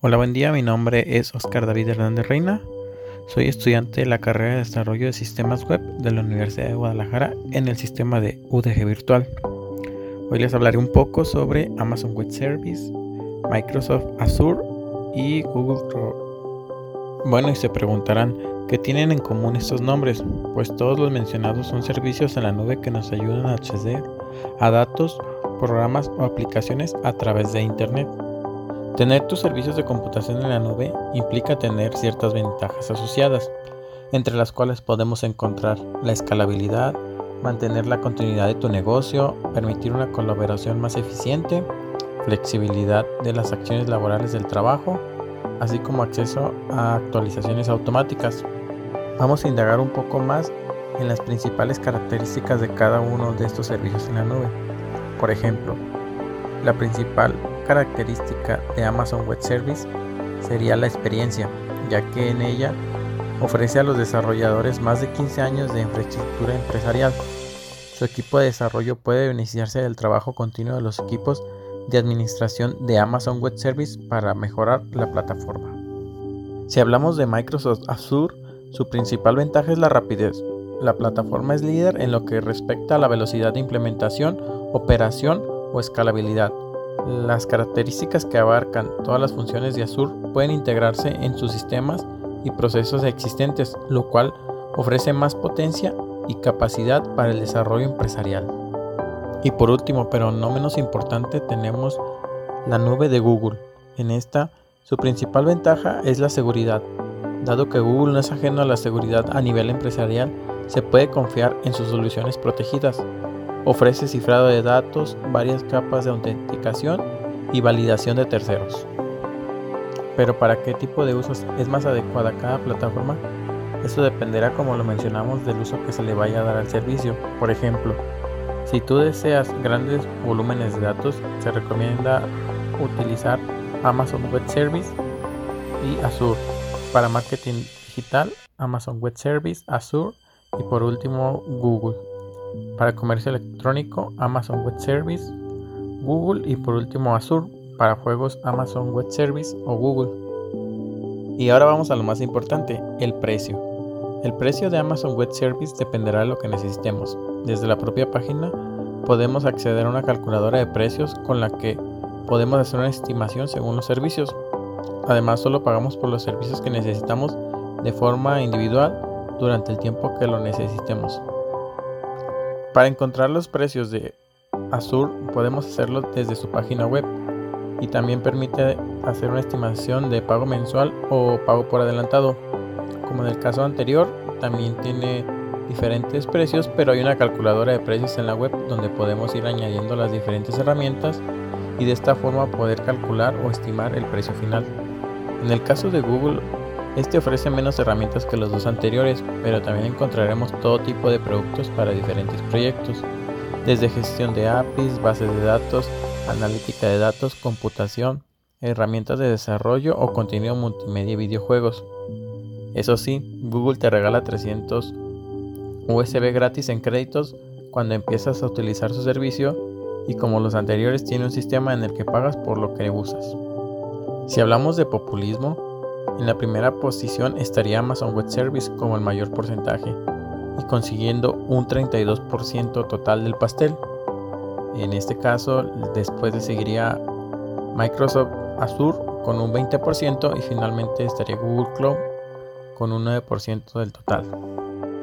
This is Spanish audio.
Hola, buen día. Mi nombre es Oscar David Hernández Reina. Soy estudiante de la carrera de Desarrollo de Sistemas Web de la Universidad de Guadalajara en el sistema de UDG Virtual. Hoy les hablaré un poco sobre Amazon Web Service, Microsoft Azure y Google Chrome. Bueno, y se preguntarán, ¿qué tienen en común estos nombres? Pues todos los mencionados son servicios en la nube que nos ayudan a acceder a datos, programas o aplicaciones a través de Internet. Tener tus servicios de computación en la nube implica tener ciertas ventajas asociadas, entre las cuales podemos encontrar la escalabilidad, mantener la continuidad de tu negocio, permitir una colaboración más eficiente, flexibilidad de las acciones laborales del trabajo, así como acceso a actualizaciones automáticas. Vamos a indagar un poco más en las principales características de cada uno de estos servicios en la nube. Por ejemplo, la principal característica de Amazon Web Service sería la experiencia, ya que en ella ofrece a los desarrolladores más de 15 años de infraestructura empresarial. Su equipo de desarrollo puede beneficiarse del trabajo continuo de los equipos de administración de Amazon Web Service para mejorar la plataforma. Si hablamos de Microsoft Azure, su principal ventaja es la rapidez. La plataforma es líder en lo que respecta a la velocidad de implementación, operación o escalabilidad. Las características que abarcan todas las funciones de Azure pueden integrarse en sus sistemas y procesos existentes, lo cual ofrece más potencia y capacidad para el desarrollo empresarial. Y por último, pero no menos importante, tenemos la nube de Google. En esta, su principal ventaja es la seguridad. Dado que Google no es ajeno a la seguridad a nivel empresarial, se puede confiar en sus soluciones protegidas, Ofrece cifrado de datos, varias capas de autenticación y validación de terceros. Pero para qué tipo de usos es más adecuada cada plataforma, eso dependerá como lo mencionamos del uso que se le vaya a dar al servicio. Por ejemplo, si tú deseas grandes volúmenes de datos, se recomienda utilizar Amazon Web Service y Azure. Para marketing digital, Amazon Web Service, Azure y por último Google. Para comercio electrónico, Amazon Web Service, Google y por último Azure. Para juegos, Amazon Web Service o Google. Y ahora vamos a lo más importante, el precio. El precio de Amazon Web Service dependerá de lo que necesitemos. Desde la propia página podemos acceder a una calculadora de precios con la que podemos hacer una estimación según los servicios. Además, solo pagamos por los servicios que necesitamos de forma individual durante el tiempo que lo necesitemos. Para encontrar los precios de Azure podemos hacerlo desde su página web y también permite hacer una estimación de pago mensual o pago por adelantado. Como en el caso anterior, también tiene diferentes precios, pero hay una calculadora de precios en la web donde podemos ir añadiendo las diferentes herramientas y de esta forma poder calcular o estimar el precio final. En el caso de Google este ofrece menos herramientas que los dos anteriores, pero también encontraremos todo tipo de productos para diferentes proyectos, desde gestión de APIs, bases de datos, analítica de datos, computación, herramientas de desarrollo o contenido multimedia y videojuegos. Eso sí, Google te regala 300 USB gratis en créditos cuando empiezas a utilizar su servicio y como los anteriores tiene un sistema en el que pagas por lo que usas. Si hablamos de populismo, en la primera posición estaría Amazon Web Service como el mayor porcentaje y consiguiendo un 32% total del pastel. En este caso, después le seguiría Microsoft Azure con un 20% y finalmente estaría Google Cloud con un 9% del total.